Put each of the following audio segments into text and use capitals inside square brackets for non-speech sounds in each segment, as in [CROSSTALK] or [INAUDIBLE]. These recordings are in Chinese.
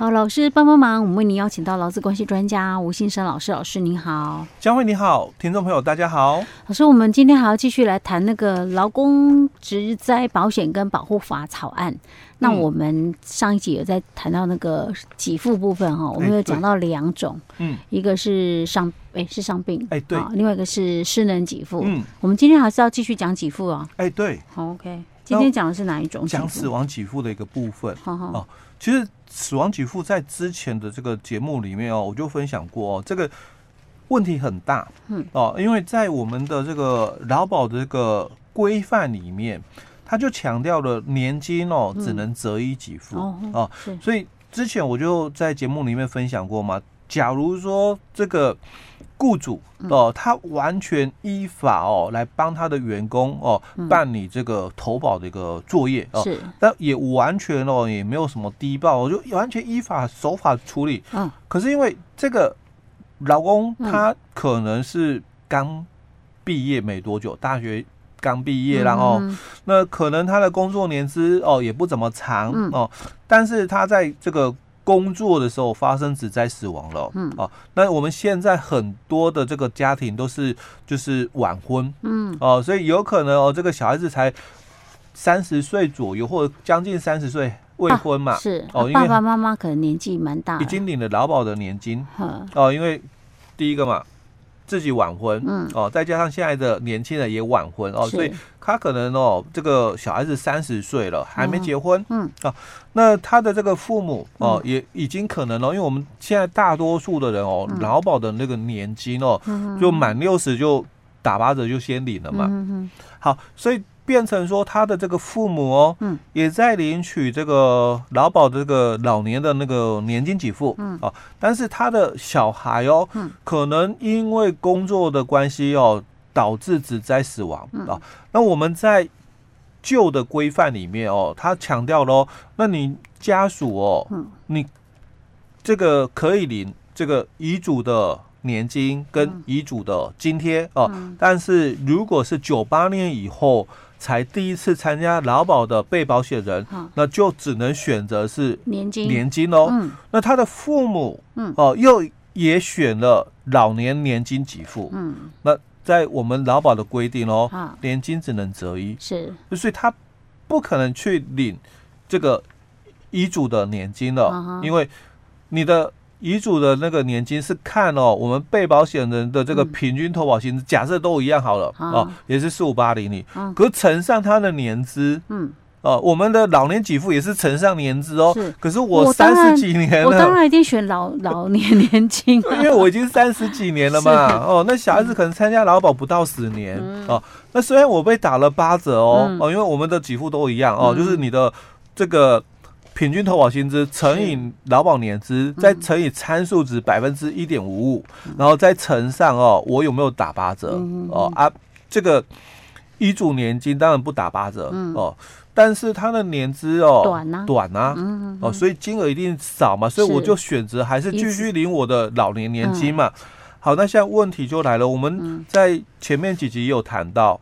好，老师帮帮忙，我们为您邀请到劳资关系专家吴信生老师，老师您好，江慧你好，听众朋友大家好，老师，我们今天还要继续来谈那个劳工职灾保险跟保护法草案。那我们上一集有在谈到那个给付部分哈，我们有讲到两种，嗯，一个是伤哎是伤病哎对，另外一个是失能给付，嗯，我们今天还是要继续讲给付哦，哎对，好 OK，今天讲的是哪一种？讲死亡给付的一个部分，好好哦，其实。死亡给付在之前的这个节目里面哦，我就分享过哦，这个问题很大，嗯哦，因为在我们的这个劳保的这个规范里面，他就强调了年金哦只能择一给付哦，所以之前我就在节目里面分享过嘛，假如说这个。雇主哦，他完全依法哦来帮他的员工哦办理这个投保的一个作业哦，是，但也完全哦也没有什么低报，就完全依法守法处理。嗯，可是因为这个老公他可能是刚毕业没多久，大学刚毕业，然后那可能他的工作年资哦也不怎么长哦，但是他在这个。工作的时候发生职灾死亡了，嗯，啊，那我们现在很多的这个家庭都是就是晚婚，嗯，哦，所以有可能哦，这个小孩子才三十岁左右，或者将近三十岁未婚嘛，啊、是。哦，因为爸爸妈妈可能年纪蛮大，已经领了劳保的年金，哦，因为第一个嘛。自己晚婚，嗯。哦，再加上现在的年轻人也晚婚哦，所以他可能哦，这个小孩子三十岁了还没结婚，嗯。啊，那他的这个父母哦，也已经可能了，因为我们现在大多数的人哦，劳保的那个年金哦，就满六十就打八折就先领了嘛，嗯好，所以。变成说他的这个父母哦，嗯，也在领取这个劳保的这个老年的那个年金给付，嗯啊，但是他的小孩哦，嗯，可能因为工作的关系哦，导致职灾死亡啊。那我们在旧的规范里面哦，他强调喽，那你家属哦，嗯，你这个可以领这个遗嘱的。年金跟遗嘱的津贴哦，但是如果是九八年以后才第一次参加劳保的被保险人，那就只能选择是年金。年金哦。那他的父母哦又也选了老年年金给付。嗯，那在我们劳保的规定哦，年金只能择一，是，所以他不可能去领这个遗嘱的年金了，因为你的。遗嘱的那个年金是看哦，我们被保险人的这个平均投保薪资，假设都一样好了哦，也是四五八零零，可是乘上他的年资，嗯，哦，我们的老年给付也是乘上年资哦，可是我三十几年了，我当然一定选老老年年金，[LAUGHS] 因为我已经三十几年了嘛，哦，那小孩子可能参加劳保不到十年哦，那虽然我被打了八折哦，哦，因为我们的给付都一样哦，就是你的这个。平均投保薪资乘以劳保年资，再乘以参数值百分之一点五五，然后再乘上哦，我有没有打八折哦啊？这个遗嘱年金当然不打八折哦，但是它的年资哦短啊。短啊哦，所以金额一定少嘛，所以我就选择还是继续领我的老年年金嘛。好，那现在问题就来了，我们在前面几集也有谈到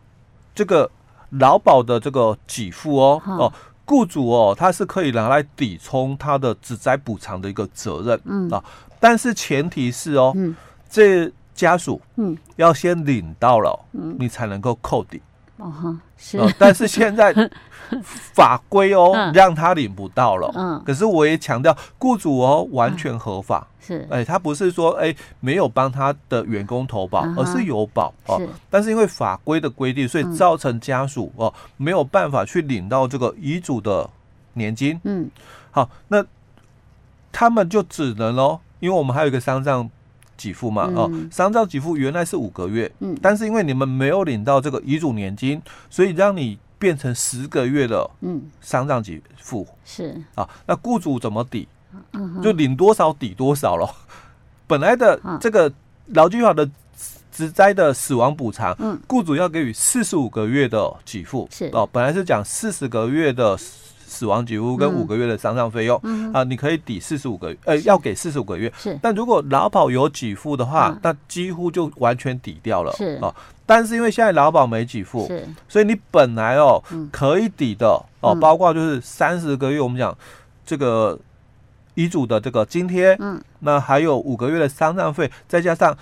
这个劳保的这个给付哦哦。雇主哦，他是可以拿来抵充他的职灾补偿的一个责任，嗯。啊，但是前提是哦，嗯，这家属嗯。要先领到了，嗯，你才能够扣抵，哦哈是，但是现在。[LAUGHS] 法规哦，嗯、让他领不到了。嗯，可是我也强调，雇主哦完全合法。嗯、是，哎，他不是说哎没有帮他的员工投保，嗯、而是有保哦。是但是因为法规的规定，所以造成家属哦没有办法去领到这个遗嘱的年金。嗯，好，那他们就只能哦，因为我们还有一个丧葬给付嘛。哦，丧葬给付原来是五个月。嗯，但是因为你们没有领到这个遗嘱年金，所以让你。变成十个月的嗯丧葬给付是啊，那雇主怎么抵？就领多少抵多少了。[LAUGHS] 本来的这个劳基法的职灾的死亡补偿，嗯，雇主要给予四十五个月的给付是哦，本来是讲四十个月的死亡给付跟五个月的丧葬费用。啊，你可以抵四十五个月，呃，要给四十五个月。是。但如果劳保有给付的话，那几乎就完全抵掉了。是。啊。但是因为现在劳保没给付，是，所以你本来哦可以抵的哦，包括就是三十个月，我们讲这个遗嘱的这个津贴，嗯，那还有五个月的丧葬费，再加上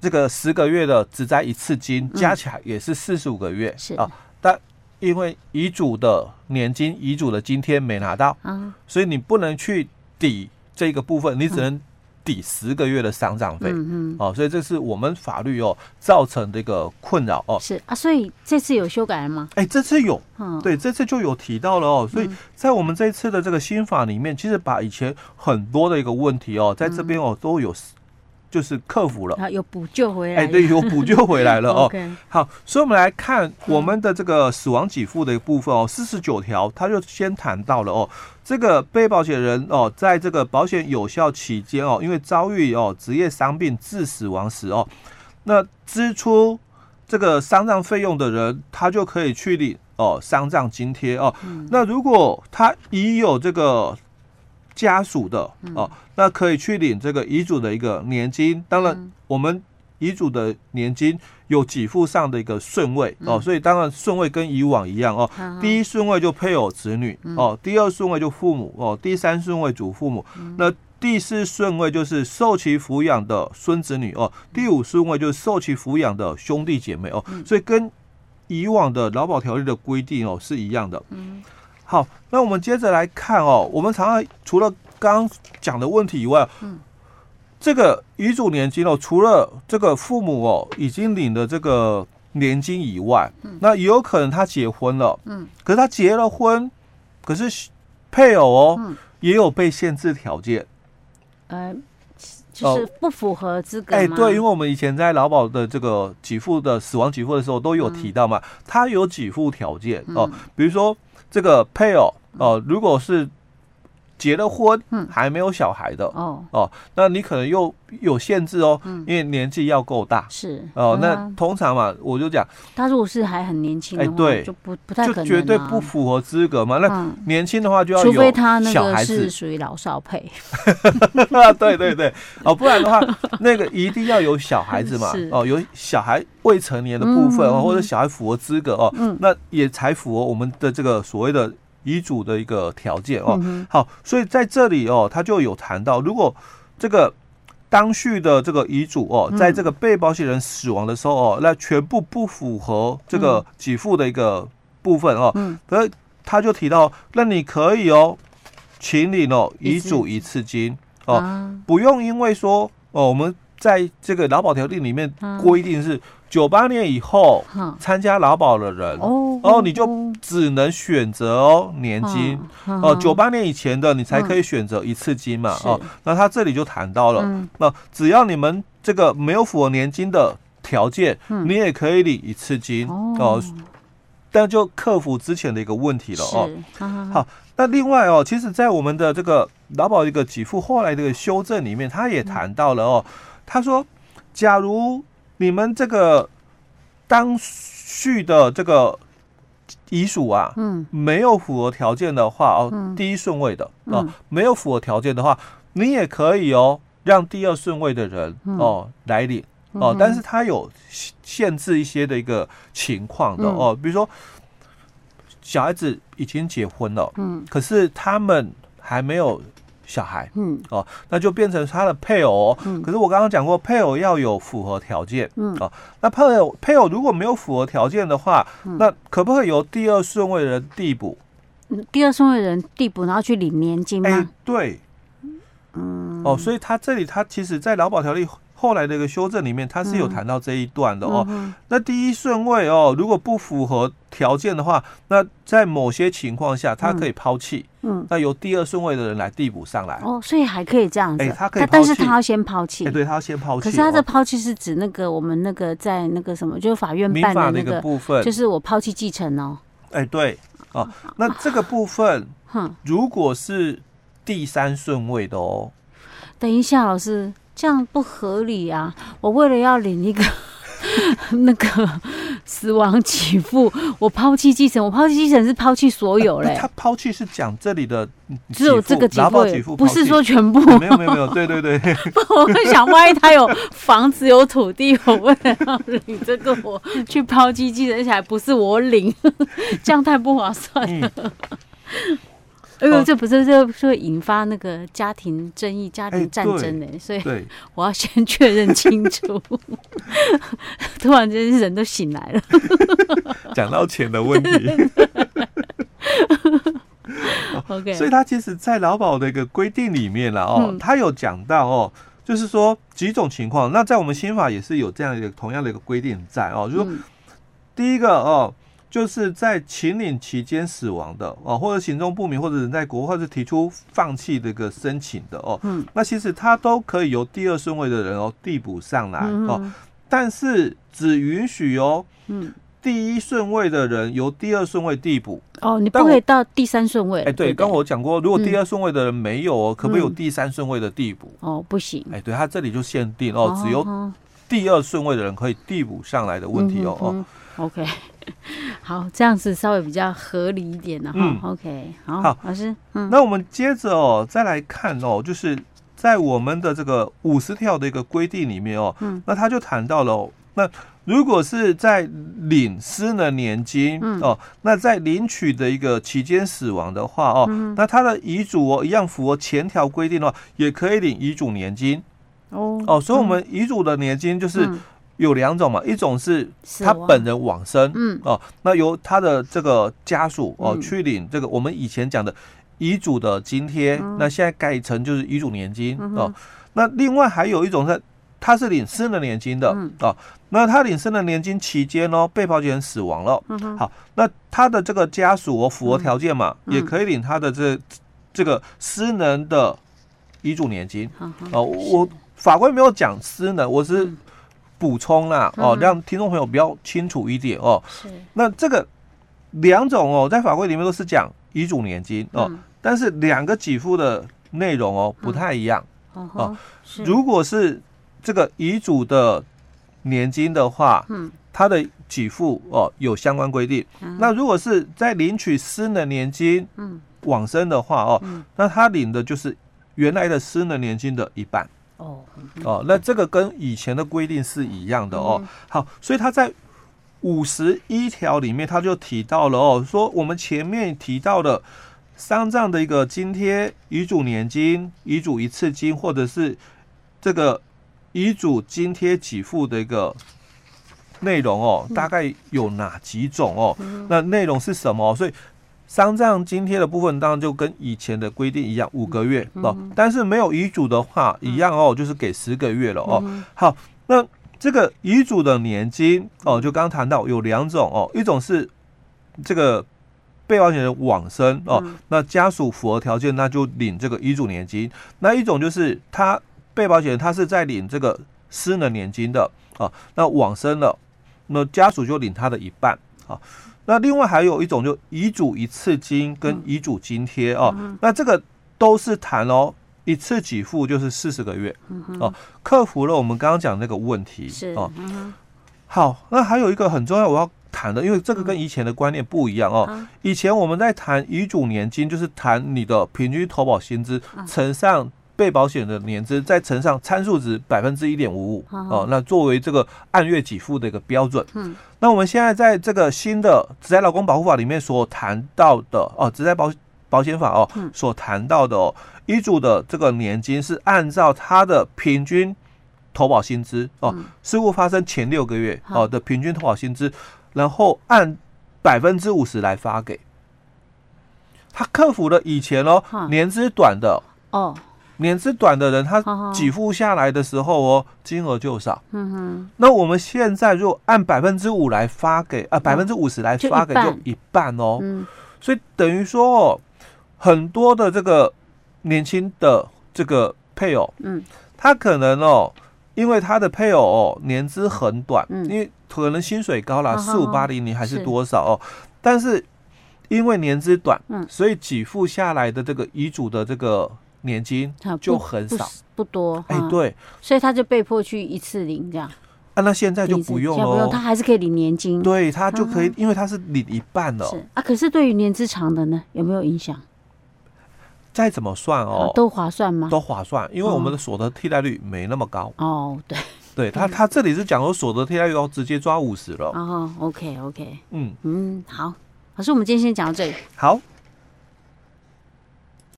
这个十个月的只灾一次金，加起来也是四十五个月，是。啊。但因为遗嘱的年金、遗嘱的津贴没拿到，嗯，所以你不能去抵这个部分，你只能。抵十个月的丧葬费，嗯嗯，哦，所以这是我们法律哦造成的一个困扰哦。是啊，所以这次有修改了吗？哎，这次有，嗯，对，这次就有提到了哦。所以在我们这一次的这个新法里面，其实把以前很多的一个问题哦，在这边哦都有。就是克服了，有补救回来。哎，对，有补救回来了 [LAUGHS] 哦。好，所以我们来看我们的这个死亡给付的一部分哦，四十九条，他就先谈到了哦，这个被保险人哦，在这个保险有效期间哦，因为遭遇哦职业伤病致死亡时哦，那支出这个丧葬费用的人，他就可以去领哦丧葬津贴哦。那如果他已有这个。家属的哦，那可以去领这个遗嘱的一个年金。当然，我们遗嘱的年金有给付上的一个顺位哦，所以当然顺位跟以往一样哦。第一顺位就配偶子女哦，第二顺位就父母哦，第三顺位祖父母。那第四顺位就是受其抚养的孙子女哦，第五顺位就是受其抚养的兄弟姐妹哦。所以跟以往的劳保条例的规定哦是一样的。好，那我们接着来看哦。我们常常除了刚刚讲的问题以外，嗯，这个遗嘱年金哦，除了这个父母哦已经领了这个年金以外，嗯，那也有可能他结婚了，嗯，可是他结了婚，可是配偶哦，嗯，也有被限制条件，呃，就是不符合资格。哎，对，因为我们以前在劳保的这个给付的死亡给付的时候都有提到嘛，他有给付条件哦，比如说。这个配偶哦、如果是结了婚，嗯，还没有小孩的，哦。哦，那你可能又有限制哦，因为年纪要够大，是。哦，那通常嘛，我就讲，他如果是还很年轻，哎，对，就不不太可能，就绝对不符合资格嘛。那年轻的话就要有除非他那个是属于老少配，[LAUGHS] 对对对，哦，不然的话，[LAUGHS] 那个一定要有小孩子嘛，哦，有小孩未成年的部分哦，或者小孩符合资格哦，那也才符合我们的这个所谓的。遗嘱的一个条件哦，好，所以在这里哦，他就有谈到，如果这个当序的这个遗嘱哦，在这个被保险人死亡的时候哦，那全部不符合这个给付的一个部分哦，嗯，所以他就提到，那你可以哦，请领哦遗嘱一次金哦，不用因为说哦，我们在这个劳保条例里面规定是。九八年以后参加劳保的人哦，哦，你就只能选择哦年金哦。九八年以前的你才可以选择一次金嘛哦。那他这里就谈到了，那只要你们这个没有符合年金的条件，你也可以领一次金哦。但就克服之前的一个问题了哦。好，那另外哦，其实，在我们的这个劳保一个给付后来这个修正里面，他也谈到了哦。他说，假如你们这个当序的这个遗属啊，嗯，没有符合条件的话哦，第一顺位的哦，没有符合条件的话，你也可以哦，让第二顺位的人哦来领。哦，但是他有限制一些的一个情况的哦，比如说小孩子已经结婚了，嗯，可是他们还没有。小孩，嗯，哦，那就变成他的配偶，嗯，可是我刚刚讲过，配偶要有符合条件，嗯，哦，那配偶配偶如果没有符合条件的话，嗯，那可不可以由第二顺位的人递补？第二顺位的人递补，然后去领年金吗？哎，对，嗯，哦，所以他这里他其实，在劳保条例。后来的一个修正里面，他是有谈到这一段的哦。那第一顺位哦，如果不符合条件的话，那在某些情况下，他可以抛弃。嗯，那由第二顺位的人来递补上来。哦，所以还可以这样子。哎、欸，他可以，但是他要先抛弃。哎、欸，对他要先抛弃。可是他的抛弃是指那个我们那个在那个什么，就是法院办的那个部分，就是我抛弃继承哦。哎、欸，对哦。那这个部分，哼，如果是第三顺位的哦。等一下，老师。这样不合理啊！我为了要领一个 [LAUGHS] 那个死亡给付，我抛弃继承，我抛弃继承是抛弃所有嘞。他抛弃是讲这里的只有这个给付，不是说全部。没有没有没有，对对对。[LAUGHS] 我会想，万一他有房子有土地，我为了要领这个，我去抛弃继承，而且还不是我领，[LAUGHS] 这样太不划算了。哎呦，这不是这是会引发那个家庭争议、家庭战争呢？欸、所以 [LAUGHS] 我要先确认清楚。[LAUGHS] 突然间人都醒来了，[LAUGHS] 讲到钱的问题。OK，所以他其实，在劳保的一个规定里面了哦，他有讲到哦，就是说几种情况。那在我们新法也是有这样一个同样的一个规定在哦，就是说第一个哦。就是在请领期间死亡的哦，或者行踪不明，或者人在国，或者提出放弃的一个申请的哦，嗯，那其实他都可以由第二顺位的人哦递补上来哦，但是只允许哦，嗯，第一顺位的人由第二顺位递补。哦，你不可以到第三顺位。哎，对，刚我讲过，如果第二顺位的人没有哦，可不可以有第三顺位的递补？哦，不行。哎，对他这里就限定哦，只有第二顺位的人可以递补上来的问题哦哦。OK，好，这样子稍微比较合理一点的哈。嗯、OK，好，好，老师，嗯，那我们接着哦，再来看哦，就是在我们的这个五十条的一个规定里面哦，嗯，那他就谈到了、哦，那如果是在领失能年金、嗯、哦，那在领取的一个期间死亡的话哦，嗯、那他的遗嘱哦一样符合前条规定的话，也可以领遗嘱年金。哦哦，所以我们遗嘱的年金就是。嗯有两种嘛，一种是他本人往生，嗯。哦，那由他的这个家属哦去领这个我们以前讲的遗嘱的津贴，那现在改成就是遗嘱年金哦。那另外还有一种是他是领失能年金的哦，那他领失能年金期间哦，被保险人死亡了，好，那他的这个家属哦符合条件嘛，也可以领他的这这个私能的遗嘱年金。哦。我法官没有讲失能，我是。补充啦，哦，让听众朋友比较清楚一点哦。是。那这个两种哦，在法规里面都是讲遗嘱年金哦，但是两个给付的内容哦不太一样哦。如果是这个遗嘱的年金的话，嗯，它的给付哦有相关规定。那如果是在领取失能年金，嗯，往生的话哦，那他领的就是原来的失能年金的一半。哦哦，那这个跟以前的规定是一样的哦。好，所以他在五十一条里面，他就提到了哦，说我们前面提到的丧葬的一个津贴、遗嘱年金、遗嘱一次金，或者是这个遗嘱津贴给付的一个内容哦，大概有哪几种哦？那内容是什么？所以。丧葬津贴的部分当然就跟以前的规定一样，五个月哦。但是没有遗嘱的话，一样哦，就是给十个月了哦。好，那这个遗嘱的年金哦，就刚刚谈到有两种哦，一种是这个被保险人往生哦，那家属符合条件，那就领这个遗嘱年金；那一种就是他被保险人他是在领这个私人年金的哦，那往生了，那家属就领他的一半啊。那另外还有一种，就遗嘱一次金跟遗嘱津贴哦，那这个都是谈哦，一次给付就是四十个月哦，克服了我们刚刚讲那个问题哦。好，那还有一个很重要我要谈的，因为这个跟以前的观念不一样哦。以前我们在谈遗嘱年金，就是谈你的平均投保薪资乘上。被保险的年资再乘上参数值百分之一点五五哦，那作为这个按月给付的一个标准。嗯，那我们现在在这个新的《职灾劳工保护法》里面所谈到的哦，《职灾保保险法》哦，所谈到的哦，遗嘱的这个年金是按照他的平均投保薪资哦，事故发生前六个月哦的平均投保薪资，然后按百分之五十来发给。他克服了以前哦年资短的哦。年资短的人，他给付下来的时候哦，金额就少。嗯哼。那我们现在如果按百分之五来发给啊，百分之五十来发给，就一半哦。嗯。所以等于说哦，很多的这个年轻的这个配偶，嗯，他可能哦，因为他的配偶哦年资很短，嗯，因为可能薪水高了，四五八零零还是多少哦，但是因为年资短，嗯，所以给付下来的这个遗嘱的这个。年金就很少，不，不多。哎，欸、对，所以他就被迫去一次领这样。啊，那现在就不用了，不用，他还是可以领年金。对，他就可以，因为他是领一半了。是啊，可是对于年资长的呢，有没有影响？再怎么算哦，都划算吗？都划算，因为我们的所得替代率没那么高。哦，对，对他，他这里是讲说所得替代率哦直接抓五十了。哦，OK，OK，嗯嗯，好，老师，我们今天先讲到这里。好。